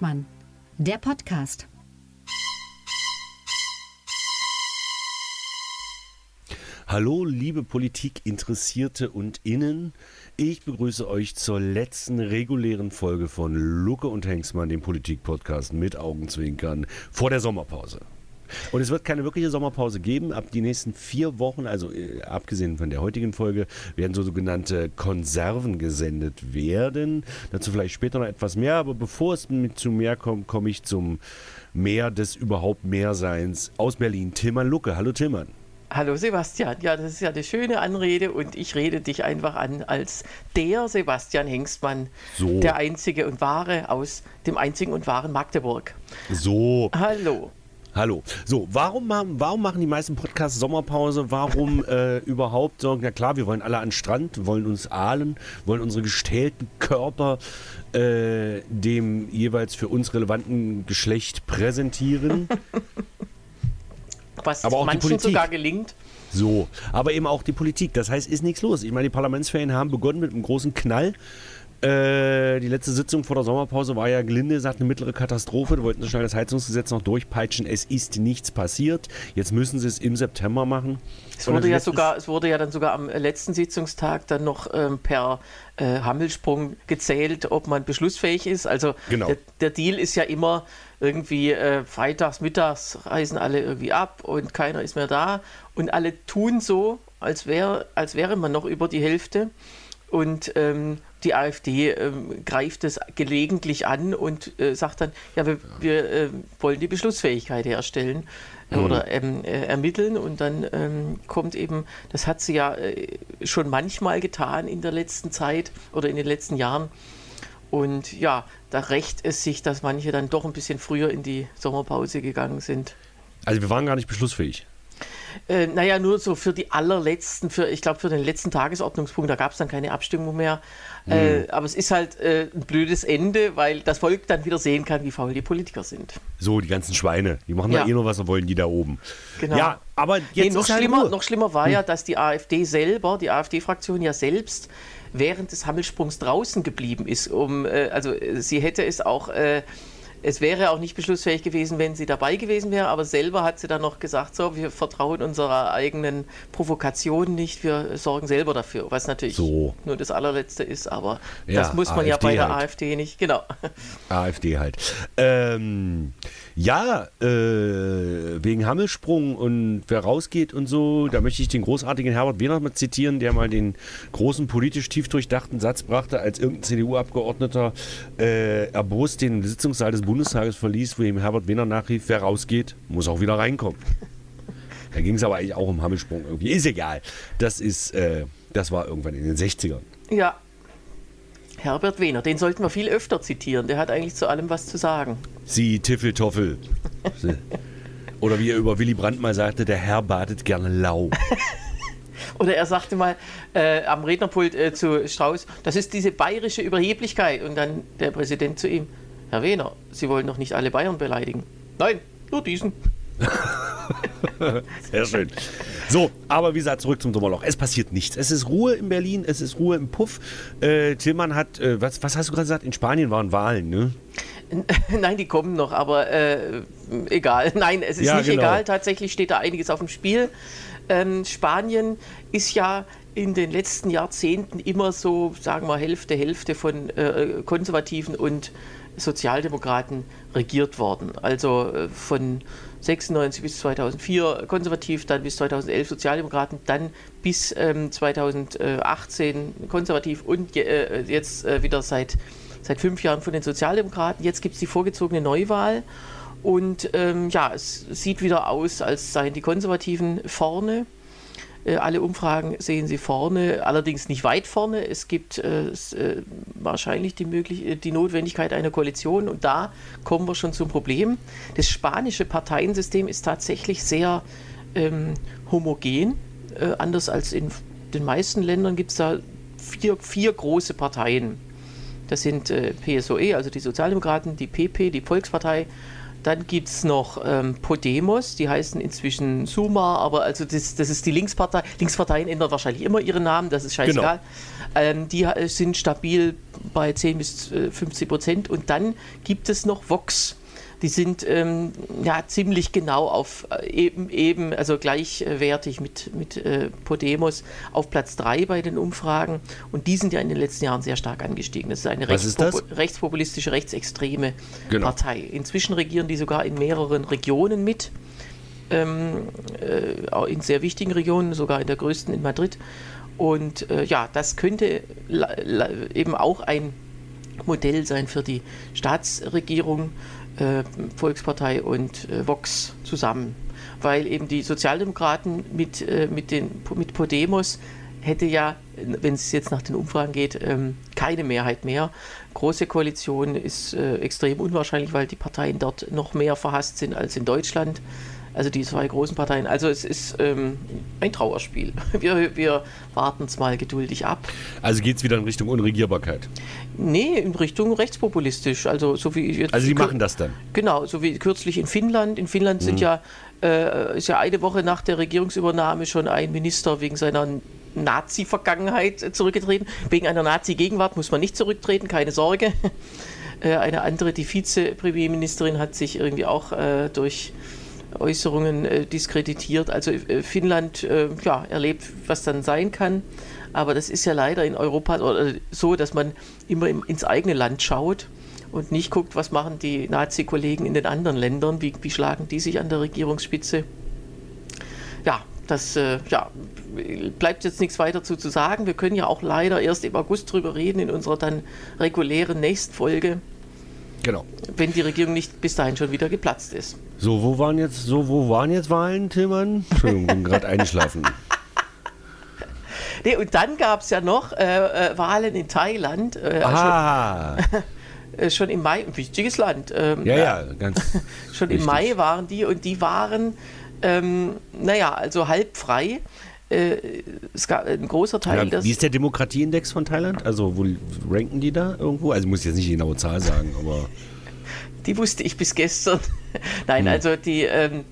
Hengstmann, der Podcast. Hallo, liebe Politikinteressierte und Innen. Ich begrüße euch zur letzten regulären Folge von Lucke und Hengstmann, dem Politik-Podcast mit Augenzwinkern vor der Sommerpause. Und es wird keine wirkliche Sommerpause geben. Ab die nächsten vier Wochen, also äh, abgesehen von der heutigen Folge, werden so sogenannte Konserven gesendet werden. Dazu vielleicht später noch etwas mehr. Aber bevor es mit zu mehr kommt, komme ich zum Meer des überhaupt Mehrseins aus Berlin. Tilman Lucke. Hallo Tilman. Hallo Sebastian, ja, das ist ja eine schöne Anrede und ich rede dich einfach an als der Sebastian Hengstmann, So. der einzige und wahre aus dem einzigen und wahren Magdeburg. So. Hallo. Hallo. So, warum, machen- warum machen die meisten Podcasts Sommerpause? Warum äh, überhaupt sagen, na klar, wir wollen alle an den Strand, wollen uns ahlen, wollen unsere gestählten Körper äh, dem jeweils für uns relevanten Geschlecht präsentieren. Was Aber auch die manchen Politik. sogar gelingt. So, aber eben auch die Politik. Das heißt, ist nichts los. Ich meine, die Parlamentsferien haben begonnen mit einem großen Knall. Äh, die letzte Sitzung vor der Sommerpause war ja gelinde gesagt eine mittlere Katastrophe. Die wollten so schnell das Heizungsgesetz noch durchpeitschen. Es ist nichts passiert. Jetzt müssen sie es im September machen. Es wurde, ja sogar, es wurde ja dann sogar am letzten Sitzungstag dann noch ähm, per äh, Hammelsprung gezählt, ob man beschlussfähig ist. Also Genau. der, der Deal ist ja immer irgendwie äh, freitags, mittags reisen alle irgendwie ab und keiner ist mehr da. Und alle tun so, als, wär, als wäre man noch über die Hälfte. Und ähm, die AfD ähm, greift es gelegentlich an und äh, sagt dann, ja, wir, wir äh, wollen die Beschlussfähigkeit herstellen äh, oder ähm, äh, ermitteln. Und dann ähm, kommt eben, das hat sie ja äh, schon manchmal getan in der letzten Zeit oder in den letzten Jahren. Und ja, da rächt es sich, dass manche dann doch ein bisschen früher in die Sommerpause gegangen sind. Also wir waren gar nicht beschlussfähig. Äh, naja, nur so für die allerletzten, für, ich glaube für den letzten Tagesordnungspunkt, da gab es dann keine Abstimmung mehr. Äh, aber es ist halt äh, ein blödes Ende, weil das Volk dann wieder sehen kann, wie faul die Politiker sind. So, die ganzen Schweine. Die machen Ja. eh nur, was sie wollen, die da oben. Genau. Ja, aber jetzt Nee, noch, halt schlimmer, noch schlimmer war ja, dass die AfD selber, die AfD-Fraktion ja selbst während des Hammelsprungs draußen geblieben ist. Um, äh, also äh, sie hätte es auch, äh, es wäre auch nicht beschlussfähig gewesen, wenn sie dabei gewesen wäre, aber selber hat sie dann noch gesagt, so, wir vertrauen unserer eigenen Provokation nicht, wir sorgen selber dafür, was natürlich So. nur das allerletzte ist, aber Ja, das muss man ja AfD bei der halt. AfD nicht, genau. AfD halt. Ähm, ja, äh, wegen Hammelsprung und wer rausgeht und so, da möchte ich den großartigen Herbert Wehner mal zitieren, der mal den großen politisch tief durchdachten Satz brachte, als irgendein CDU-Abgeordneter äh, erbost den Sitzungssaal des Bundestages verließ, wo ihm Herbert Wehner nachrief, wer rausgeht, muss auch wieder reinkommen. Da ging es aber eigentlich auch um Hammelsprung irgendwie. Ist egal. Das ist, äh, das war irgendwann in den 60ern. Ja. Herbert Wehner, den sollten wir viel öfter zitieren, der hat eigentlich zu allem was zu sagen. Sie Tiffeltoffel. Oder wie er über Willy Brandt mal sagte, der Herr badet gerne lau. Oder er sagte mal äh, am Rednerpult äh, zu Strauß, das ist diese bayerische Überheblichkeit. Und dann der Präsident zu ihm, Herr Wehner, Sie wollen doch nicht alle Bayern beleidigen. Nein, nur diesen. Sehr schön. So, aber wie gesagt, zurück zum Sommerloch. Es passiert nichts. Es ist Ruhe in Berlin, es ist Ruhe im Puff. Äh, Tillmann hat, äh, was, was hast du gerade gesagt? In Spanien waren Wahlen, ne? Nein, die kommen noch, aber äh, egal. Nein, es ist Ja, nicht genau. egal. Tatsächlich steht da einiges auf dem Spiel. Ähm, Spanien ist ja in den letzten Jahrzehnten immer so, sagen wir, Hälfte, Hälfte von äh, Konservativen und Sozialdemokraten regiert worden. Also äh, von 96 bis 2004 konservativ, dann bis 2011 Sozialdemokraten, dann bis ähm, 2018 konservativ und äh, jetzt äh, wieder seit, seit fünf Jahren von den Sozialdemokraten. Jetzt gibt es die vorgezogene Neuwahl und ähm, ja, es sieht wieder aus, als seien die Konservativen vorne. Äh, alle Umfragen sehen sie vorne, allerdings nicht weit vorne. Es gibt äh, äh, wahrscheinlich die, möglich äh, die Notwendigkeit einer Koalition und da kommen wir schon zum Problem. Das spanische Parteiensystem ist tatsächlich sehr ähm, homogen. Äh, anders als in den meisten Ländern gibt es da vier, vier große Parteien. Das sind äh, PSOE, also die Sozialdemokraten, die PP, die Volkspartei, Dann gibt es noch ähm, Podemos, die heißen inzwischen Suma, aber also das, das ist die Linkspartei. Linksparteien ändern wahrscheinlich immer ihren Namen, das ist scheißegal. Genau. Ähm, die äh, sind stabil bei 10 bis 50 äh, Prozent. Und dann gibt es noch Vox die sind ähm, ja ziemlich genau auf äh, eben, eben also gleichwertig mit, mit äh, Podemos auf Platz 3 bei den Umfragen. Und die sind ja in den letzten Jahren sehr stark angestiegen. Das ist eine rechtspopu ist rechtspopulistische, rechtsextreme genau. Partei. Inzwischen regieren die sogar in mehreren Regionen mit. Ähm, äh, in sehr wichtigen Regionen, sogar in der größten in Madrid. Und äh, ja, das könnte eben auch ein Modell sein für die Staatsregierung äh, Volkspartei und äh, Vox zusammen. Weil eben die Sozialdemokraten mit, äh, mit, den, mit Podemos hätte ja, wenn es jetzt nach den Umfragen geht, ähm, keine Mehrheit mehr. Große Koalition ist äh, extrem unwahrscheinlich, weil die Parteien dort noch mehr verhasst sind als in Deutschland. Also die zwei großen Parteien. Also es ist ähm, ein Trauerspiel. Wir, wir warten es mal geduldig ab. Also geht es wieder in Richtung Unregierbarkeit? Nee, in Richtung rechtspopulistisch. Also so wie jetzt. Also die machen das dann? Genau, so wie kürzlich in Finnland. In Finnland sind mhm. ja, äh, ist ja eine Woche nach der Regierungsübernahme schon ein Minister wegen seiner Nazi-Vergangenheit zurückgetreten. Wegen einer Nazi-Gegenwart muss man nicht zurücktreten, keine Sorge. Äh, eine andere, die Vize-Premierministerin, hat sich irgendwie auch äh, durch Äußerungen äh, diskreditiert. Also äh, Finnland äh, ja, erlebt, was dann sein kann. Aber das ist ja leider in Europa so, dass man immer im, ins eigene Land schaut und nicht guckt, was machen die Nazi-Kollegen in den anderen Ländern, wie, wie, schlagen die sich an der Regierungsspitze. Ja, das äh, ja, bleibt jetzt nichts weiter zu, sagen. Wir können ja auch leider erst im August drüber reden in unserer dann regulären nächsten Folge. Genau. Wenn die Regierung nicht bis dahin schon wieder geplatzt ist. So, wo waren jetzt, so, wo waren jetzt Wahlen, Tillmann? Entschuldigung, bin gerade eingeschlafen. Nee, und dann gab es ja noch äh, äh, Wahlen in Thailand. Äh, ah. Schon, äh, schon, im Mai, ein wichtiges Land. Ähm, ja, ja, ganz. schon richtig. im Mai waren die und die waren, ähm, naja, also halb frei. Äh, es gab ein großer Teil. Ja, wie ist der Demokratieindex von Thailand? Also, wo ranken die da irgendwo? Also, ich muss jetzt nicht die genaue Zahl sagen, aber. Die wusste ich bis gestern. Nein, hm. also die. Ähm,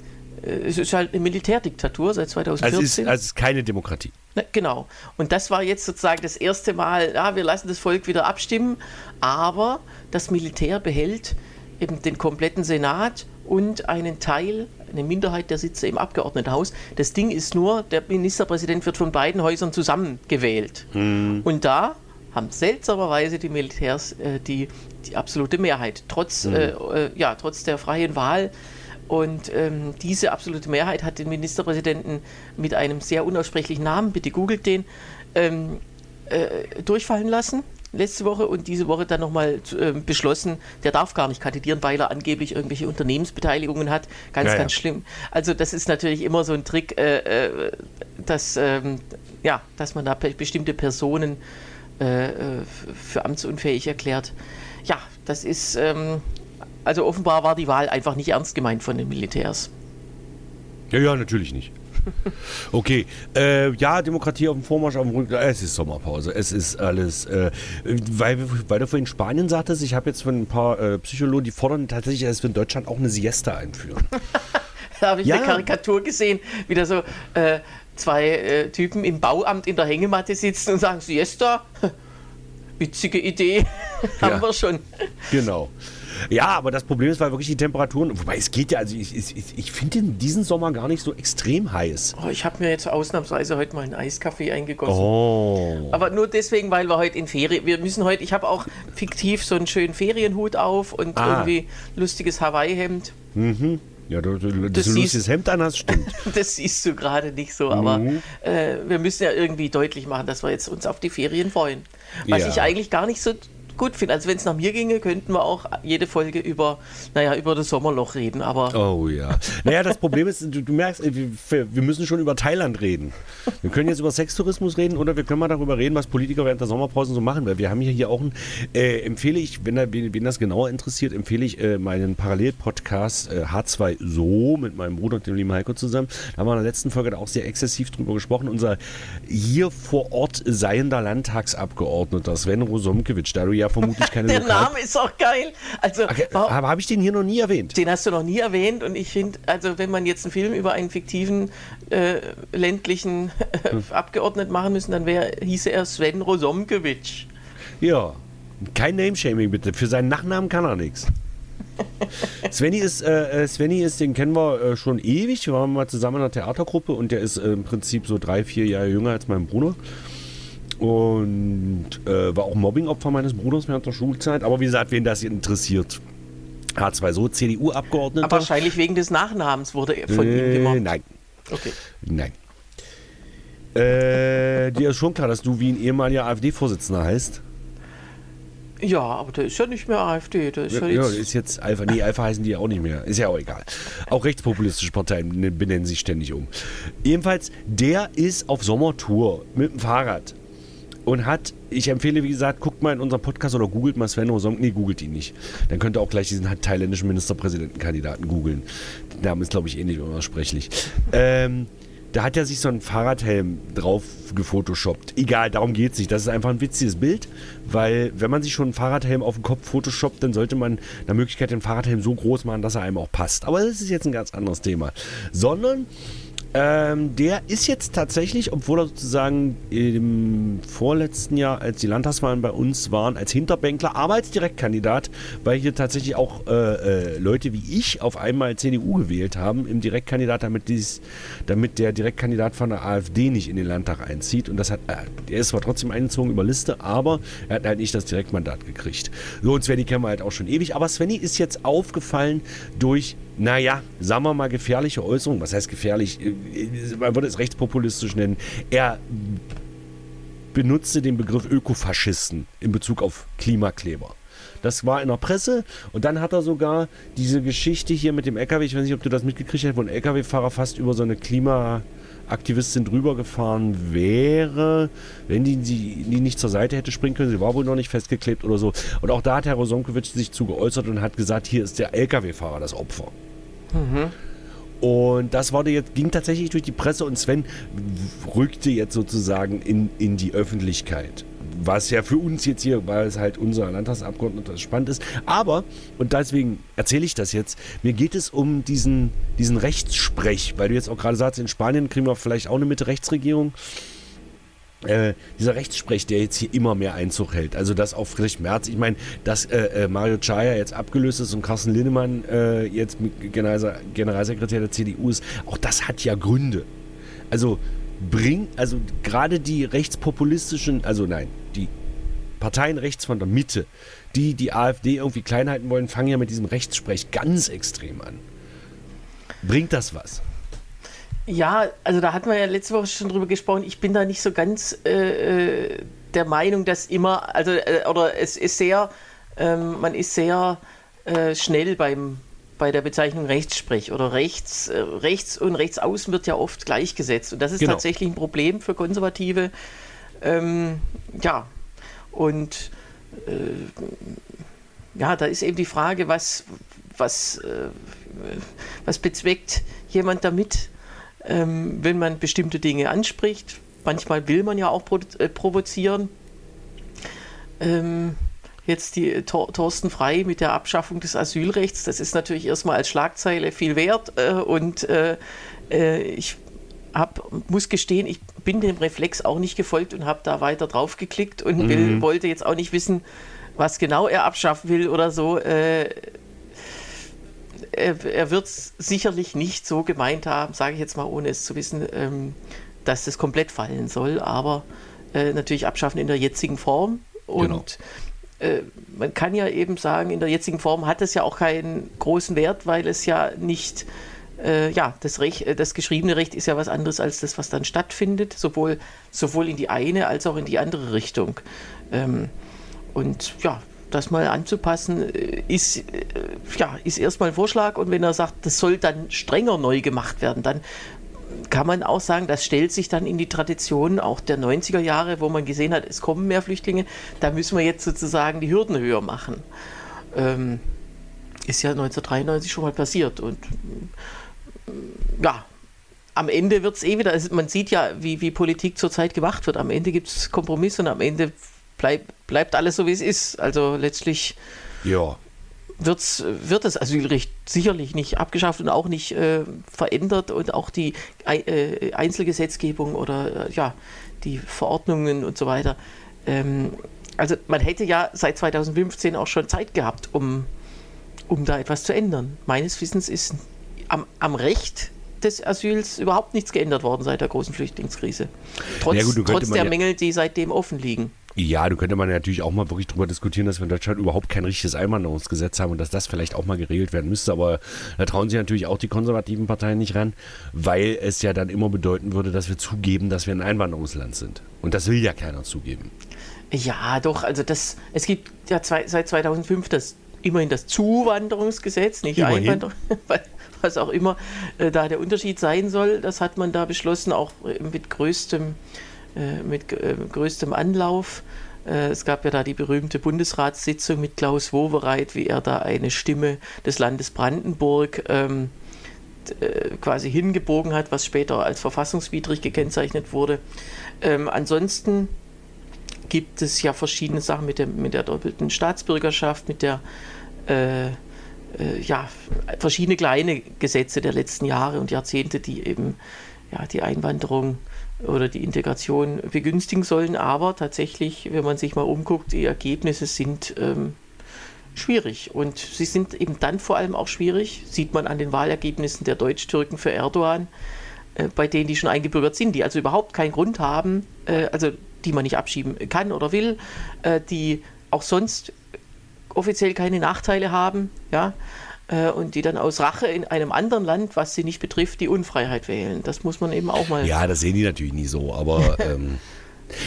es ist halt eine Militärdiktatur seit 2014. Also es ist, also ist keine Demokratie. Na, genau. Und das war jetzt sozusagen das erste Mal, ja, wir lassen das Volk wieder abstimmen, aber das Militär behält eben den kompletten Senat und einen Teil, eine Minderheit der Sitze im Abgeordnetenhaus. Das Ding ist nur, der Ministerpräsident wird von beiden Häusern zusammengewählt. Hm. Und da haben seltsamerweise die Militärs äh, die, die absolute Mehrheit, trotz, hm. äh, äh, ja, trotz der freien Wahl. Und ähm, diese absolute Mehrheit hat den Ministerpräsidenten mit einem sehr unaussprechlichen Namen, bitte googelt den, ähm, äh, durchfallen lassen letzte Woche und diese Woche dann nochmal äh, beschlossen, der darf gar nicht kandidieren, weil er angeblich irgendwelche Unternehmensbeteiligungen hat. Ganz, ja, ganz ja. schlimm. Also das ist natürlich immer so ein Trick, äh, äh dass, ähm, ja, dass man da bestimmte Personen äh, äh, für amtsunfähig erklärt. Ja, das ist, ähm, also offenbar war die Wahl einfach nicht ernst gemeint von den Militärs. Ja, ja, natürlich nicht. Okay, äh, ja, Demokratie auf dem Vormarsch, auf dem Rücken. Es ist Sommerpause. Es ist alles. Äh, weil, weil du vorhin Spanien sagtest, ich habe jetzt von ein paar äh, Psychologen, die fordern tatsächlich, dass wir in Deutschland auch eine Siesta einführen. da habe ich ja. eine Karikatur gesehen, wieder so äh, zwei äh, Typen im Bauamt in der Hängematte sitzen und sagen: Siesta? Witzige Idee. Haben ja. wir schon. Genau. Ja, aber das Problem ist, weil wirklich die Temperaturen, wobei es geht ja, also ich, ich, ich finde diesen Sommer gar nicht so extrem heiß. Oh, ich habe mir jetzt ausnahmsweise heute mal einen Eiskaffee eingegossen. Oh. Aber nur deswegen, weil wir heute in Ferien, wir müssen heute, ich habe auch fiktiv so einen schönen Ferienhut auf und ah. irgendwie lustiges Hawaii-Hemd. Mhm. Ja, du, du, das du ein lustiges Hemd an hast, stimmt. das siehst du gerade nicht so, aber mhm. äh, wir müssen ja irgendwie deutlich machen, dass wir jetzt uns auf die Ferien freuen. Was ja. ich eigentlich gar nicht so gut finde. Also wenn es nach mir ginge, könnten wir auch jede Folge über, naja, über das Sommerloch reden. Aber oh ja. Naja, das Problem ist, du, du merkst, wir, wir, müssen schon über Thailand reden. Wir können jetzt über Sextourismus reden oder wir können mal darüber reden, was Politiker während der Sommerpause so machen. Weil wir haben hier, auch ein, äh, empfehle ich, wenn, da, wen, das genauer interessiert, empfehle ich äh, meinen Parallelpodcast äh, H2 So mit meinem Bruder und dem lieben Heiko zusammen. Da haben wir in der letzten Folge auch sehr exzessiv drüber gesprochen. Unser hier vor Ort seiender Landtagsabgeordneter Sven Rosomkewitsch, da du ja ja vermutlich keine Der Lokal Name ist auch geil. Also, Okay, habe ich den hier noch nie erwähnt? den hast du noch nie erwähnt und ich finde, also wenn man jetzt einen Film über einen fiktiven äh, ländlichen äh, Hm. Abgeordneten machen müssen, dann wäre hieße er Sven Rosomkewitsch. Ja. Kein Name-Shaming bitte. Für seinen Nachnamen kann er nichts. Svenny ist, äh, äh, Svenny ist, den kennen wir äh, schon ewig. Wir waren mal zusammen in einer Theatergruppe und der ist äh, im Prinzip so drei, vier Jahre jünger als mein Bruder. Und äh, war auch Mobbingopfer meines Bruders während der Schulzeit. Aber wie gesagt, wen das interessiert. Hat zwei so CDU-Abgeordnete. Aber wahrscheinlich wegen des Nachnamens wurde er von ihm äh, gemobbt. Nein. Okay. Nein. Äh, dir ist schon klar, dass du wie ein ehemaliger AfD-Vorsitzender heißt. Ja, aber der ist ja nicht mehr AfD. Der ist ja, Ja, ja, jetzt, ist jetzt Alpha. Nee, Alpha heißen die ja auch nicht mehr. Ist ja auch egal. Auch rechtspopulistische Parteien ne- benennen sich ständig um. Jedenfalls, der ist auf Sommertour mit dem Fahrrad. Und hat, ich empfehle, wie gesagt, guckt mal in unserem Podcast oder googelt mal Sven Rosong. Nee, googelt ihn nicht. Dann könnt ihr auch gleich diesen thailändischen Ministerpräsidentenkandidaten googeln. Der Name ist, glaube ich, ähnlich unaussprechlich. Ähm, da hat er sich so einen Fahrradhelm drauf gefotoshoppt. Egal, darum geht es nicht. Das ist einfach ein witziges Bild, weil wenn man sich schon einen Fahrradhelm auf den Kopf photoshoppt, dann sollte man nach Möglichkeit den Fahrradhelm so groß machen, dass er einem auch passt. Aber das ist jetzt ein ganz anderes Thema. Sondern ähm, der ist jetzt tatsächlich, obwohl er sozusagen im vorletzten Jahr, als die Landtagswahlen bei uns waren, als Hinterbänkler, aber als Direktkandidat, weil hier tatsächlich auch äh, äh, Leute wie ich auf einmal CDU gewählt haben im Direktkandidat, damit, dies, damit der Direktkandidat von der AfD nicht in den Landtag einzieht. Und das hat, äh, er ist zwar trotzdem eingezogen über Liste, aber er hat halt nicht das Direktmandat gekriegt. So, und Svenny kennen wir halt auch schon ewig. Aber Svenny ist jetzt aufgefallen durch naja, sagen wir mal gefährliche Äußerungen. Was heißt gefährlich? Äh, Man würde es rechtspopulistisch nennen. Er benutzte den Begriff Ökofaschisten in Bezug auf Klimakleber. Das war in der Presse und dann hat er sogar diese Geschichte hier mit dem LKW, ich weiß nicht, ob du das mitgekriegt hast, wo ein LKW-Fahrer fast über so eine Klimaaktivistin drüber gefahren wäre, wenn die, die, die nicht zur Seite hätte springen können. Sie war wohl noch nicht festgeklebt oder so. Und auch da hat Herr Rosonkiewicz sich zu geäußert und hat gesagt, hier ist der LKW-Fahrer das Opfer. Und das wurde jetzt, ging tatsächlich durch die Presse und Sven rückte jetzt sozusagen in, in die Öffentlichkeit. Was ja für uns jetzt hier, weil es halt unser Landtagsabgeordneter spannend ist. Aber, und deswegen erzähle ich das jetzt, mir geht es um diesen, diesen Rechtssprech, weil du jetzt auch gerade sagst, in Spanien kriegen wir vielleicht auch eine Mitte-Rechtsregierung. Äh, dieser Rechtssprech, der jetzt hier immer mehr Einzug hält. Also dass auch Friedrich Merz, ich meine, dass äh, äh, Mario Chaya jetzt abgelöst ist und Carsten Linnemann äh, jetzt Generalsekretär der CDU ist, auch das hat ja Gründe. Also bringt, also gerade die rechtspopulistischen, also nein, die Parteien rechts von der Mitte, die die AfD irgendwie klein halten wollen, fangen ja mit diesem Rechtssprech ganz extrem an. Bringt das was? Ja, also da hatten wir ja letzte Woche schon drüber gesprochen. Ich bin da nicht so ganz äh, äh, der Meinung, dass immer, also äh, oder es ist sehr, ähm, man ist sehr äh, schnell beim bei der Bezeichnung Rechtssprech oder rechts, äh, rechts und rechtsaußen wird ja oft gleichgesetzt und das ist Genau. tatsächlich ein Problem für Konservative. Ähm, ja, und äh, ja, da ist eben die Frage, was, was, was bezweckt jemand damit, ähm, wenn man bestimmte Dinge anspricht. Manchmal will man ja auch pro äh, provozieren. Ähm, jetzt die äh, Tor Thorsten Frei mit der Abschaffung des Asylrechts, das ist natürlich erstmal als Schlagzeile viel wert äh, und äh, äh, ich hab, muss gestehen, ich bin dem Reflex auch nicht gefolgt und habe da weiter drauf geklickt und will, wollte jetzt auch nicht wissen, was genau er abschaffen will oder so. Äh, er, er wird es sicherlich nicht so gemeint haben, sage ich jetzt mal, ohne es zu wissen, ähm, dass das komplett fallen soll, aber äh, natürlich abschaffen in der jetzigen Form. Und äh, man kann ja eben sagen, in der jetzigen Form hat es ja auch keinen großen Wert, weil es ja nicht, äh, ja, das, Recht, äh, das geschriebene Recht ist ja was anderes als das, was dann stattfindet, sowohl, sowohl in die eine als auch in die andere Richtung. Ähm, und ja, das mal anzupassen, äh, ist, äh, ja, ist erstmal ein Vorschlag. Und wenn er sagt, das soll dann strenger neu gemacht werden, dann kann man auch sagen, das stellt sich dann in die Tradition auch der 90er Jahre, wo man gesehen hat, es kommen mehr Flüchtlinge, da müssen wir jetzt sozusagen die Hürden höher machen. Ähm, ist ja 1993 schon mal passiert. Und äh, ja, am Ende wird es eh wieder, also man sieht ja, wie, wie Politik zurzeit gemacht wird. Am Ende gibt es Kompromisse und am Ende bleib, bleibt alles so, wie es ist. Also letztlich ja. wird's, wird das Asylrecht sicherlich nicht abgeschafft und auch nicht äh, verändert und auch die äh, Einzelgesetzgebung oder äh, ja, die Verordnungen und so weiter. Ähm, also man hätte ja seit 2015 auch schon Zeit gehabt, um, um da etwas zu ändern. Meines Wissens ist am, am Recht des Asyls überhaupt nichts geändert worden seit der großen Flüchtlingskrise. Trotz, ja gut, trotz der ja Mängel, die seitdem offen liegen. Ja, du könnte man natürlich auch mal wirklich darüber diskutieren, dass wir in Deutschland überhaupt kein richtiges Einwanderungsgesetz haben und dass das vielleicht auch mal geregelt werden müsste. Aber da trauen sich natürlich auch die konservativen Parteien nicht ran, weil es ja dann immer bedeuten würde, dass wir zugeben, dass wir ein Einwanderungsland sind. Und das will ja keiner zugeben. Ja, doch. Also das, es gibt ja zwei, seit 2005 das immerhin das Zuwanderungsgesetz, nicht Einwanderung, was auch immer äh, da der Unterschied sein soll. Das hat man da beschlossen, auch mit größtem mit äh, größtem Anlauf. Äh, es gab ja da die berühmte Bundesratssitzung mit Klaus Wowereit, wie er da eine Stimme des Landes Brandenburg ähm, quasi hingebogen hat, was später als verfassungswidrig gekennzeichnet wurde. Ähm, ansonsten gibt es ja verschiedene Sachen mit der, mit der doppelten Staatsbürgerschaft, mit der äh, äh, ja, verschiedene kleine Gesetze der letzten Jahre und Jahrzehnte, die eben ja, die Einwanderung oder die Integration begünstigen sollen. Aber tatsächlich, wenn man sich mal umguckt, die Ergebnisse sind ähm, schwierig. Und sie sind eben dann vor allem auch schwierig, sieht man an den Wahlergebnissen der Deutsch-Türken für Erdogan, äh, bei denen die schon eingebürgert sind, die also überhaupt keinen Grund haben, äh, also die man nicht abschieben kann oder will, äh, die auch sonst offiziell keine Nachteile haben, ja, äh, und die dann aus Rache in einem anderen Land, was sie nicht betrifft, die Unfreiheit wählen. Das muss man eben auch mal. Ja, das sehen die natürlich nie so, aber. ähm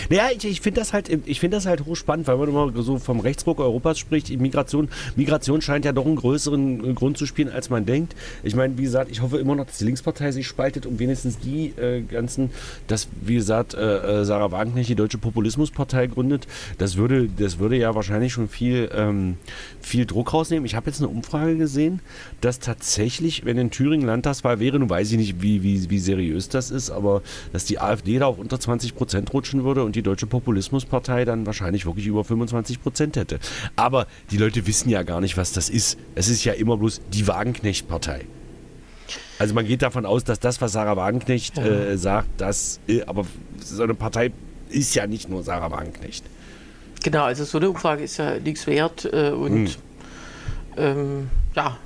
naja, ich, ich finde das halt, ich finde das halt hochspannend, weil man immer so vom Rechtsruck Europas spricht. Migration, Migration scheint ja doch einen größeren Grund zu spielen, als man denkt. Ich meine, wie gesagt, ich hoffe immer noch, dass die Linkspartei sich spaltet, um wenigstens die äh, ganzen, dass, wie gesagt, äh, äh Sarah Wagenknecht die Deutsche Populismuspartei gründet. Das würde, das würde ja wahrscheinlich schon viel, ähm, viel Druck rausnehmen. Ich habe jetzt eine Umfrage gesehen, dass tatsächlich, wenn in Thüringen Landtagswahl wäre, nun weiß ich nicht, wie, wie, wie seriös das ist, aber dass die AfD da auf unter 20 Prozent rutschen würde würde und die Deutsche Populismuspartei dann wahrscheinlich wirklich über 25 Prozent hätte. Aber die Leute wissen ja gar nicht, was das ist. Es ist ja immer bloß die Wagenknecht-Partei. Also man geht davon aus, dass das, was Sarah Wagenknecht äh, sagt, das, äh, aber so eine Partei ist ja nicht nur Sarah Wagenknecht. Genau, also so eine Umfrage ist ja nichts wert äh, und hm. ähm, ja,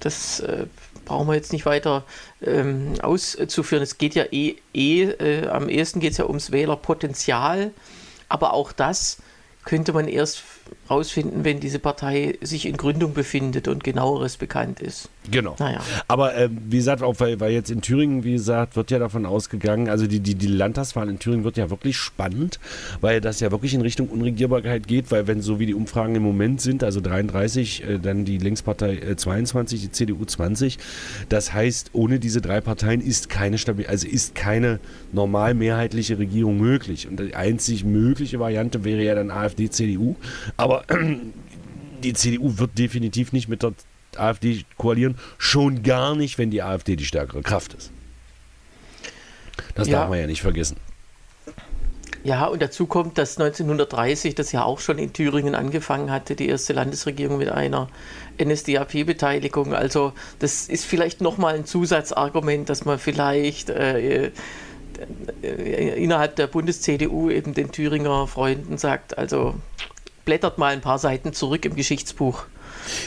das äh, brauchen wir jetzt nicht weiter ähm, auszuführen. Es geht ja eh, eh äh, am ehesten geht es ja ums Wählerpotenzial, aber auch das könnte man erst rausfinden, wenn diese Partei sich in Gründung befindet und genaueres bekannt ist. Genau. Naja. Aber äh, wie gesagt, auch weil, weil, jetzt in Thüringen, wie gesagt, wird ja davon ausgegangen, also die, die, die Landtagswahl in Thüringen wird ja wirklich spannend, weil das ja wirklich in Richtung Unregierbarkeit geht, weil wenn so wie die Umfragen im Moment sind, also 33, äh, dann die Linkspartei äh, 22, die CDU 20, das heißt, ohne diese drei Parteien ist keine stabil, also ist keine normal mehrheitliche Regierung möglich. Und die einzig mögliche Variante wäre ja dann AfD, CDU. Aber die CDU wird definitiv nicht mit der AfD koalieren, schon gar nicht, wenn die AfD die stärkere Kraft ist. Das ja. darf man ja nicht vergessen. Ja, und dazu kommt, dass 1930 das ja auch schon in Thüringen angefangen hatte, die erste Landesregierung mit einer NSDAP-Beteiligung. Also das ist vielleicht nochmal ein Zusatzargument, dass man vielleicht äh, äh, innerhalb der Bundes-CDU eben den Thüringer Freunden sagt, also blättert mal ein paar Seiten zurück im Geschichtsbuch.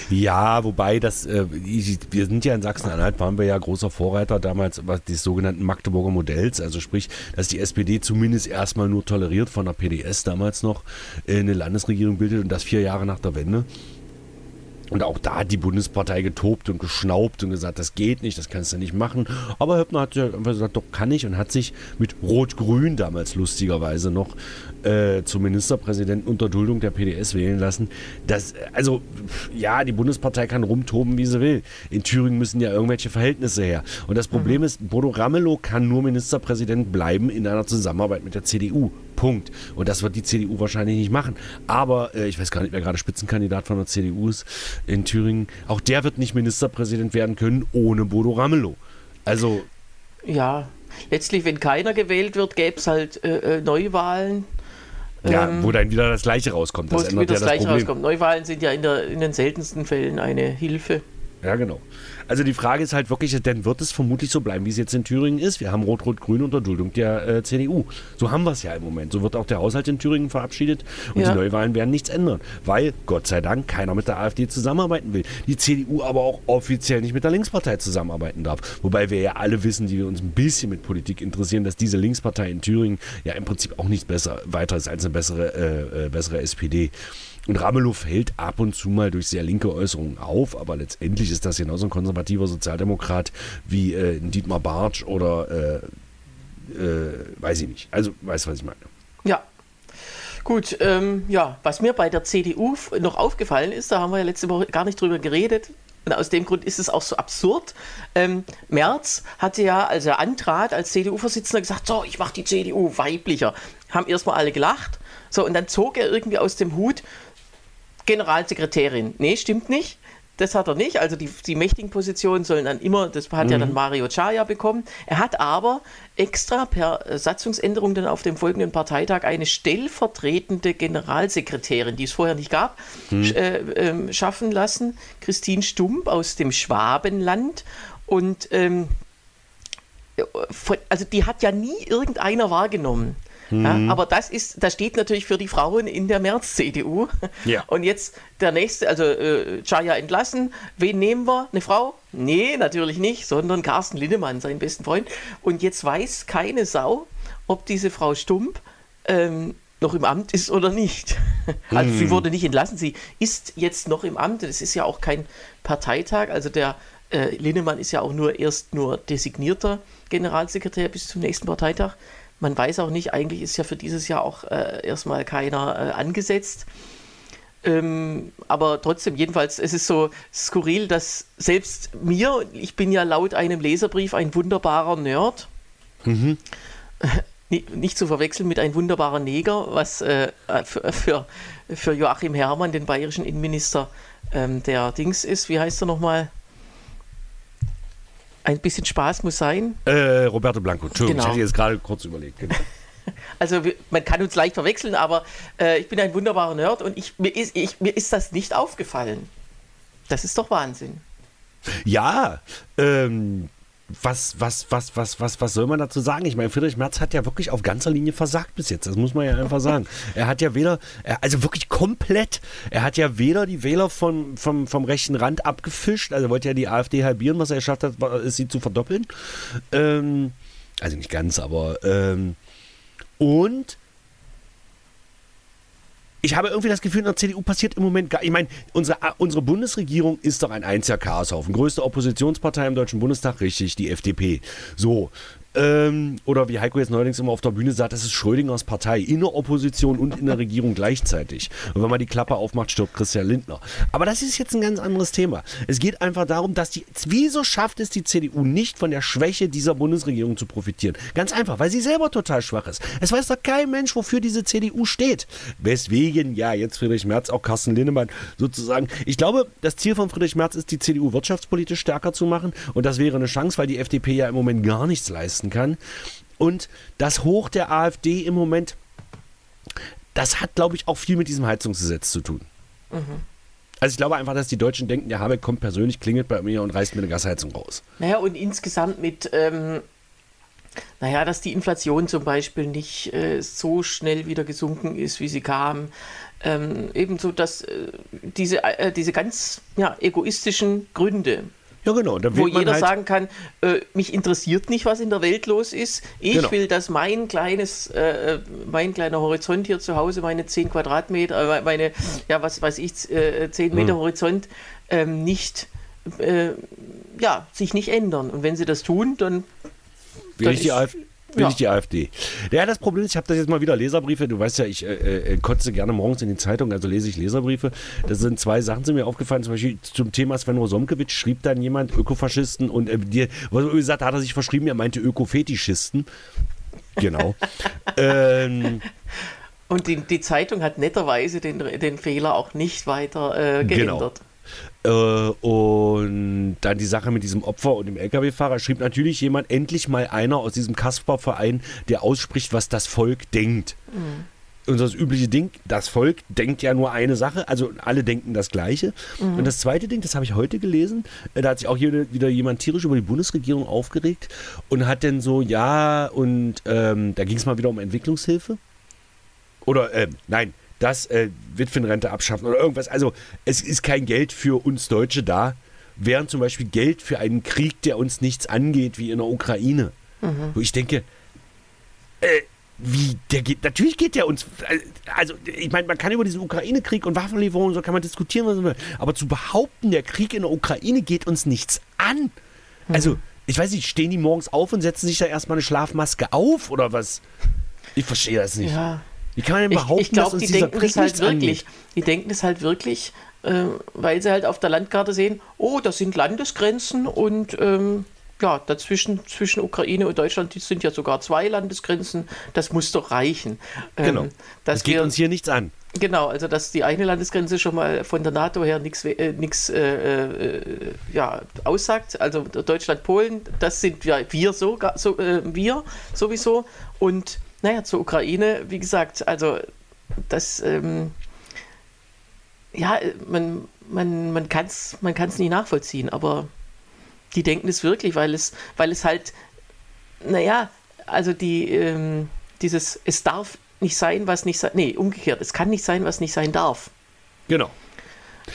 Ja, wobei das, äh, wir sind ja in Sachsen-Anhalt, waren wir ja großer Vorreiter damals des sogenannten Magdeburger Modells, also sprich, dass die SPD zumindest erstmal nur toleriert von der PDS damals noch äh, eine Landesregierung bildet und das vier Jahre nach der Wende. Und auch da hat die Bundespartei getobt und geschnaubt und gesagt, das geht nicht, das kannst du nicht machen. Aber Höppner hat ja einfach gesagt, doch kann ich und hat sich mit Rot-Grün damals lustigerweise noch äh, zum Ministerpräsidenten unter Duldung der PDS wählen lassen. Das, also, ja, die Bundespartei kann rumtoben, wie sie will. In Thüringen müssen ja irgendwelche Verhältnisse her. Und das Problem mhm. ist, Bodo Ramelow kann nur Ministerpräsident bleiben in einer Zusammenarbeit mit der CDU. Punkt. Und das wird die CDU wahrscheinlich nicht machen. Aber äh, ich weiß gar nicht, wer gerade Spitzenkandidat von der CDU ist in Thüringen. Auch der wird nicht Ministerpräsident werden können ohne Bodo Ramelow. Also. Ja, letztlich, wenn keiner gewählt wird, gäbe es halt äh, äh Neuwahlen. Ja, ähm, wo dann wieder das Gleiche rauskommt. Das ändert wieder ja das das Gleiche Problem. rauskommt. Neuwahlen sind ja in, der, in den seltensten Fällen eine Hilfe. Ja, genau. Also die Frage ist halt wirklich, dann wird es vermutlich so bleiben, wie es jetzt in Thüringen ist. Wir haben Rot-Rot-Grün unter Duldung der äh, CDU. So haben wir es ja im Moment. So wird auch der Haushalt in Thüringen verabschiedet und Ja. die Neuwahlen werden nichts ändern, weil Gott sei Dank keiner mit der AfD zusammenarbeiten will. Die CDU aber auch offiziell nicht mit der Linkspartei zusammenarbeiten darf. Wobei wir ja alle wissen, die wir uns ein bisschen mit Politik interessieren, dass diese Linkspartei in Thüringen ja im Prinzip auch nichts besser weiter ist als eine bessere, äh, äh, bessere SPD. Und Ramelow fällt ab und zu mal durch sehr linke Äußerungen auf, aber letztendlich ist das genauso ein konservativer Sozialdemokrat wie äh, Dietmar Bartsch oder äh, äh, weiß ich nicht. Also, weißt du, was ich meine? Ja. Gut, ähm, ja, was mir bei der CDU noch aufgefallen ist, da haben wir ja letzte Woche gar nicht drüber geredet. Und aus dem Grund ist es auch so absurd. Ähm, Merz hatte ja, als er antrat, als CDU-Vorsitzender gesagt, so, ich mache die CDU weiblicher. Haben erstmal alle gelacht. So, und dann zog er irgendwie aus dem Hut Generalsekretärin. Nee, stimmt nicht. Das hat er nicht. Also die, die mächtigen Positionen sollen dann immer, das hat ja dann Mario Chaya bekommen. Er hat aber extra per äh, Satzungsänderung dann auf dem folgenden Parteitag eine stellvertretende Generalsekretärin, die es vorher nicht gab, sch- äh, ähm, schaffen lassen. Christine Stump aus dem Schwabenland. Und ähm, von, also die hat ja nie irgendeiner wahrgenommen. Ja, aber das ist, das steht natürlich für die Frauen in der März-CDU. Ja. Und jetzt der nächste, also äh, Chaya entlassen. Wen nehmen wir? Eine Frau? Nee, natürlich nicht, sondern Carsten Linnemann, seinen besten Freund. Und jetzt weiß keine Sau, ob diese Frau Stump ähm, noch im Amt ist oder nicht. Also sie wurde nicht entlassen, sie ist jetzt noch im Amt. Es ist ja auch kein Parteitag. Also der äh, Linnemann ist ja auch nur erst nur designierter Generalsekretär bis zum nächsten Parteitag. Man weiß auch nicht, eigentlich ist ja für dieses Jahr auch äh, erstmal keiner äh, angesetzt. Ähm, aber trotzdem, jedenfalls, es ist so skurril, dass selbst mir, ich bin ja laut einem Leserbrief ein wunderbarer Nerd, Ni- nicht zu verwechseln mit ein wunderbarer Neger, was äh, für, für, für Joachim Herrmann, den bayerischen Innenminister, ähm, der Dings ist. Wie heißt er nochmal? Ein bisschen Spaß muss sein. Äh, Roberto Blanco, Entschuldigung, Genau. ich hatte jetzt gerade kurz überlegt. Genau. Also man kann uns leicht verwechseln, aber äh, ich bin ein wunderbarer Nerd und ich, mir, ist, ich, mir ist das nicht aufgefallen. Das ist doch Wahnsinn. Ja, ähm, was, was, was, was, was, was soll man dazu sagen? Ich meine, Friedrich Merz hat ja wirklich auf ganzer Linie versagt bis jetzt. Das muss man ja einfach sagen. Er hat ja weder, er, also wirklich komplett, er hat ja weder die Wähler vom, vom, vom rechten Rand abgefischt, also wollte ja die AfD halbieren, was er geschafft hat, ist sie zu verdoppeln. Ähm, also nicht ganz, aber ähm, und ich habe irgendwie das Gefühl, in der CDU passiert im Moment gar. Ich meine, unsere, unsere Bundesregierung ist doch ein einziger Chaoshaufen. Größte Oppositionspartei im Deutschen Bundestag, richtig, die FDP. So. Ähm, oder wie Heiko jetzt neuerdings immer auf der Bühne sagt, das ist Schrödingers Partei in der Opposition und in der Regierung gleichzeitig. Und wenn man die Klappe aufmacht, stirbt Christian Lindner. Aber das ist jetzt ein ganz anderes Thema. Es geht einfach darum, dass die, wieso schafft es die CDU nicht von der Schwäche dieser Bundesregierung zu profitieren? Ganz einfach, weil sie selber total schwach ist. Es weiß doch kein Mensch, wofür diese CDU steht. Weswegen, ja, jetzt Friedrich Merz, auch Carsten Linnemann sozusagen. Ich glaube, das Ziel von Friedrich Merz ist, die CDU wirtschaftspolitisch stärker zu machen. Und das wäre eine Chance, weil die FDP ja im Moment gar nichts leisten kann. Und das Hoch der AfD im Moment, das hat, glaube ich, auch viel mit diesem Heizungsgesetz zu tun. Also ich glaube einfach, dass die Deutschen denken, der Habeck kommt persönlich, klingelt bei mir und reißt mir eine Gasheizung raus. Naja, und insgesamt mit, ähm, naja, dass die Inflation zum Beispiel nicht äh, so schnell wieder gesunken ist, wie sie kam. Ähm, ebenso, dass äh, diese, äh, diese ganz ja, egoistischen Gründe, Ja, genau. Wo jeder halt, sagen kann, äh, mich interessiert nicht, was in der Welt los ist. Ich Genau. will, dass mein kleines, äh, mein kleiner Horizont hier zu Hause, meine 10 Quadratmeter, äh, meine, ja, was weiß ich, äh, 10 Hm. Meter Horizont, ähm, nicht, äh, ja, sich nicht ändern. Und wenn sie das tun, dann Will dann ich die AfD? Will ja. ich die AfD. Ja, das Problem ist, ich habe das jetzt mal wieder Leserbriefe. Du weißt ja, ich äh, äh, kotze gerne morgens in die Zeitung, also lese ich Leserbriefe. Da sind zwei Sachen sind mir aufgefallen. Zum Beispiel zum Thema Sven Rosomkewitsch schrieb dann jemand Ökofaschisten und äh, dir, was er gesagt hat, hat er sich verschrieben, er meinte Ökofetischisten. Genau. ähm, Und die, die Zeitung hat netterweise den, den Fehler auch nicht weiter äh, Genau. Äh, und dann die Sache mit diesem Opfer und dem LKW-Fahrer schrieb natürlich jemand, endlich mal einer aus diesem Kasper-Verein, der ausspricht, was das Volk denkt. unser übliche Ding, das Volk denkt ja nur eine Sache, also alle denken das Gleiche. Mhm. Und das zweite Ding, das habe ich heute gelesen, äh, da hat sich auch hier wieder jemand tierisch über die Bundesregierung aufgeregt und hat dann so, ja, und ähm, da ging es mal wieder um Entwicklungshilfe. Oder, ähm, nein, das äh, Witwenrente abschaffen oder irgendwas. Also es ist kein Geld für uns Deutsche da, während zum Beispiel Geld für einen Krieg, der uns nichts angeht, wie in der Ukraine. Wo ich denke, äh, wie, der geht, natürlich geht der uns, äh, also ich meine, man kann über diesen Ukraine-Krieg und Waffenlieferungen, so kann man diskutieren, was man will, aber zu behaupten, der Krieg in der Ukraine geht uns nichts an. Also, ich weiß nicht, stehen die morgens auf und setzen sich da erstmal eine Schlafmaske auf oder was? Ich verstehe das nicht. Ja. Wie kann man denn Ich, behaupten, ich glaube, dass uns die denken Krieg das halt wirklich. angeht? Die denken das halt wirklich, äh, weil sie halt auf der Landkarte sehen, oh, das sind Landesgrenzen und ähm, ja, dazwischen zwischen Ukraine und Deutschland, die sind ja sogar zwei Landesgrenzen, das muss doch reichen. Ähm, Genau. Das geht wir, uns hier nichts an. Genau, also dass die eine Landesgrenze schon mal von der NATO her nichts äh, nix, äh, äh, ja, aussagt. Also Deutschland, Polen, das sind ja wir so, so äh, wir sowieso. Und naja, zur Ukraine, wie gesagt, also das ähm, ja, man, man, man kann es man kann's nie nachvollziehen, aber die denken es wirklich, weil es, weil es halt, naja, also die, ähm, dieses, es darf nicht sein, was nicht sein, nee, umgekehrt, es kann nicht sein, was nicht sein darf. Genau.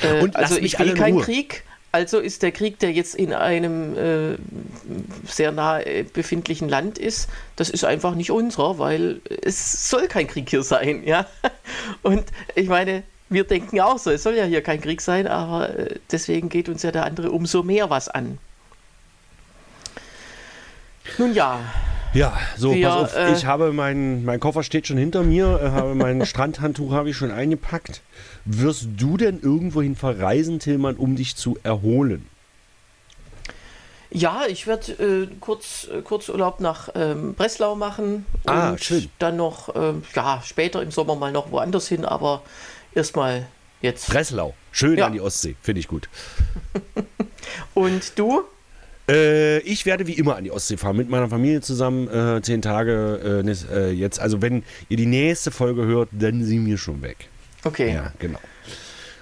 Äh, also ich will keinen Ruhe. Krieg, also ist der Krieg, der jetzt in einem äh, sehr nah äh, befindlichen Land ist, das ist einfach nicht unserer, weil es soll kein Krieg hier sein, ja. Und ich meine, wir denken auch so, es soll ja hier kein Krieg sein, aber äh, deswegen geht uns ja der andere umso mehr was an. Nun ja, Ja, so, Wir, pass auf, äh, ich habe mein, mein Koffer steht schon hinter mir, äh, habe mein Strandhandtuch habe ich schon eingepackt. Wirst du denn irgendwohin verreisen, Tillmann, um dich zu erholen? Ja, ich werde äh, kurz, äh, Kurzurlaub nach ähm, Breslau machen und Ah, schön. dann noch, ähm, ja, später im Sommer mal noch woanders hin, aber erstmal jetzt. Breslau, schön Ja. an die Ostsee, finde ich gut. Und du? Äh, ich werde wie immer an die Ostsee fahren, mit meiner Familie zusammen, äh, zehn Tage äh, äh, jetzt. Also wenn ihr die nächste Folge hört, dann sind wir schon weg. Okay. Ja, genau.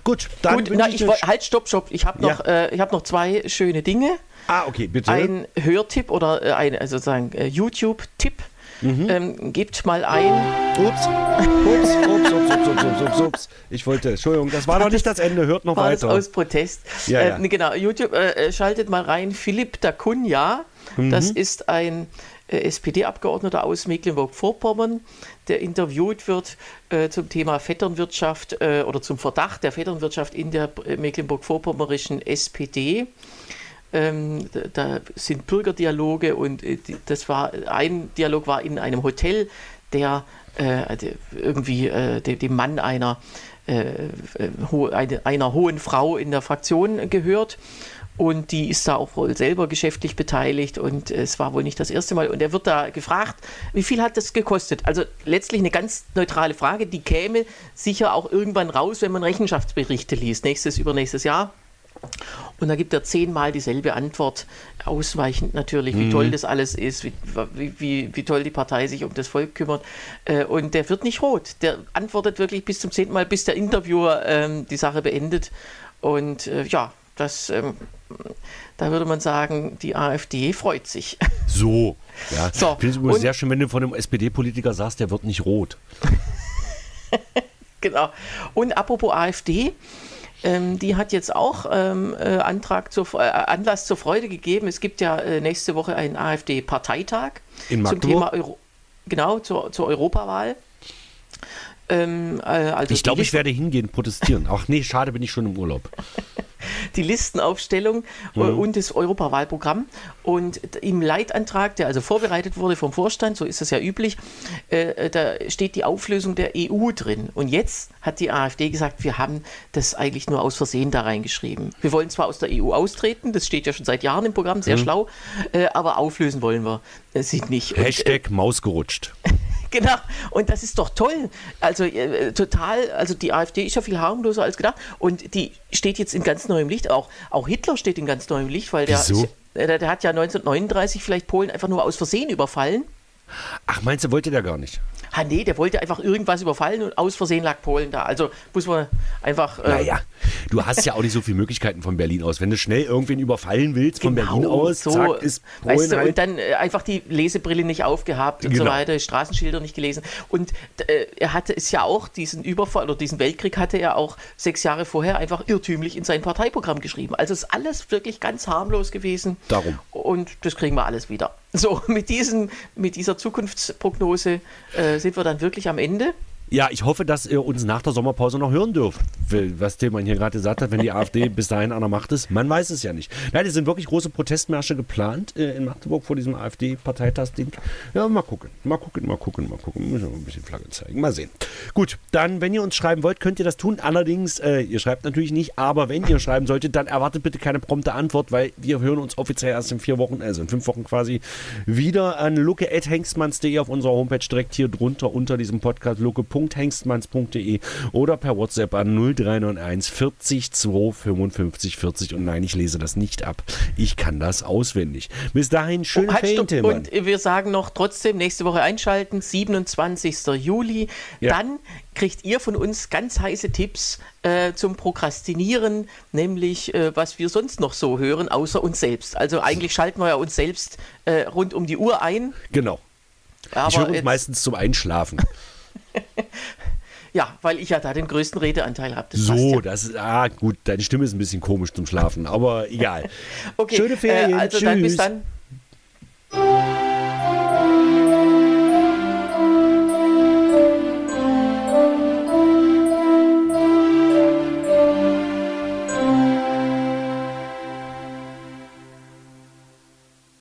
Gut, dann Gut, na, ich ich halt, stopp, stopp. Ich habe Ja. noch, äh, ich hab noch zwei schöne Dinge. Ah, okay, bitte. Ein Hörtipp oder äh, ein also sozusagen YouTube-Tipp. Mhm. Ähm, gebt mal ein. Ups. Ups, ups, ups, ups, ups, ups, ups, ups. Ich wollte, Entschuldigung, das war noch nicht das Ende, hört noch war weiter. Das aus Protest. Ja, ja. Äh, genau, YouTube, äh, äh schaltet mal rein. Philipp Dacunha, mhm. das ist ein äh, SPD-Abgeordneter aus Mecklenburg-Vorpommern, der interviewt wird äh, zum Thema Vetternwirtschaft äh, oder zum Verdacht der Vetternwirtschaft in der mecklenburg-vorpommerischen SPD. Ähm, da- sind Bürgerdialoge und äh, das war ein Dialog war in einem Hotel, der äh, irgendwie äh, dem, Mann einer äh, äh, ho eine, einer hohen Frau in der Fraktion gehört. Und die ist da auch wohl selber geschäftlich beteiligt und es war wohl nicht das erste Mal. Und er wird da gefragt, wie viel hat das gekostet? Also letztlich eine ganz neutrale Frage, die käme sicher auch irgendwann raus, wenn man Rechenschaftsberichte liest, nächstes, übernächstes Jahr. Und da gibt er zehnmal dieselbe Antwort, ausweichend natürlich, wie toll das alles ist, wie, wie, wie, toll die Partei sich um das Volk kümmert. Äh, Und der wird nicht rot. Der antwortet wirklich bis zum zehnten Mal, bis der Interviewer ähm, die Sache beendet. Und äh, ja, das, ähm, da würde man sagen, die AfD freut sich. So. Ja. So, Ich finde es sehr schön, wenn du von einem SPD-Politiker sagst, der wird nicht rot. genau. Und apropos AfD, ähm, die hat jetzt auch ähm, äh, Antrag zur, äh, Anlass zur Freude gegeben. Es gibt ja äh, nächste Woche einen AfD-Parteitag zum? Thema Euro genau zur, zur Europawahl. Ähm, äh, also Ich glaube, ich werde hingehen, protestieren. Ach nee, schade, bin ich schon im Urlaub. die Listenaufstellung äh, Mhm. und das Europawahlprogramm. Und im Leitantrag, der also vorbereitet wurde vom Vorstand, so ist es ja üblich, äh, da steht die Auflösung der EU drin. Und jetzt hat die AfD gesagt, wir haben das eigentlich nur aus Versehen da reingeschrieben. Wir wollen zwar aus der EU austreten, das steht ja schon seit Jahren im Programm, Mhm. sehr schlau, äh, aber auflösen wollen wir äh, sie nicht. Und, äh, Hashtag Maus gerutscht. Genau, und das ist doch toll. Also äh, total, also die AfD ist ja viel harmloser als gedacht und die steht jetzt in ganz neuem Licht. Auch, auch Hitler steht in ganz neuem Licht, weil der, ist- der, der hat ja 1939 vielleicht Polen einfach nur aus Versehen überfallen. Ach, meinst du, wollte der gar nicht? Ah, nee, der wollte einfach irgendwas überfallen und aus Versehen lag Polen da. Also muss man einfach. Äh, naja, du hast ja auch nicht so viele Möglichkeiten von Berlin aus. Wenn du schnell irgendwen überfallen willst von genau Berlin aus, so, zack, ist Polen weißt du, halt. Und dann äh, einfach die Lesebrille nicht aufgehabt und Genau. so weiter, Straßenschilder nicht gelesen. Und äh, er hatte es ja auch, diesen Überfall oder diesen Weltkrieg hatte er auch sechs Jahre vorher einfach irrtümlich in sein Parteiprogramm geschrieben. Also ist alles wirklich ganz harmlos gewesen. Darum. Und das kriegen wir alles wieder. So, mit, diesen, mit dieser Zukunftsprognose äh, sind wir dann wirklich am Ende. Ja, ich hoffe, dass ihr uns nach der Sommerpause noch hören dürft. Was Tillmann hier gerade gesagt hat, wenn die AfD bis dahin an der Macht ist. Man weiß es ja nicht. Nein, es sind wirklich große Protestmärsche geplant äh, in Magdeburg vor diesem AfD-Parteitagsding. Ja, mal gucken. Mal gucken, mal gucken, mal gucken. Müssen wir mal ein bisschen Flagge zeigen. Mal sehen. Gut, dann, wenn ihr uns schreiben wollt, könnt ihr das tun. Allerdings, äh, ihr schreibt natürlich nicht, aber wenn ihr schreiben solltet, dann erwartet bitte keine prompte Antwort, weil wir hören uns offiziell erst in vier Wochen, also in fünf Wochen quasi, wieder an luke.hengstmanns.de auf unserer Homepage direkt hier drunter unter diesem Podcast luke.hengstmanns.de oder per WhatsApp an 0391 40 2 55 40 und nein, ich lese das nicht ab. Ich kann das auswendig. Bis dahin, schöne Oh, halt, Ferien. Tillmann. Und wir sagen noch trotzdem, nächste Woche einschalten, 27. Juli. Ja. Dann kriegt ihr von uns ganz heiße Tipps äh, zum Prokrastinieren, nämlich äh, was wir sonst noch so hören, außer uns selbst. Also eigentlich schalten wir ja uns selbst äh, rund um die Uhr ein. Genau. Aber ich höre uns meistens zum Einschlafen ja, weil ich ja da den größten Redeanteil habe. So, ja. das ist, ah, gut, deine Stimme ist ein bisschen komisch zum Schlafen, aber egal. okay, schöne Ferien. Äh, also Tschüss. dann bis dann.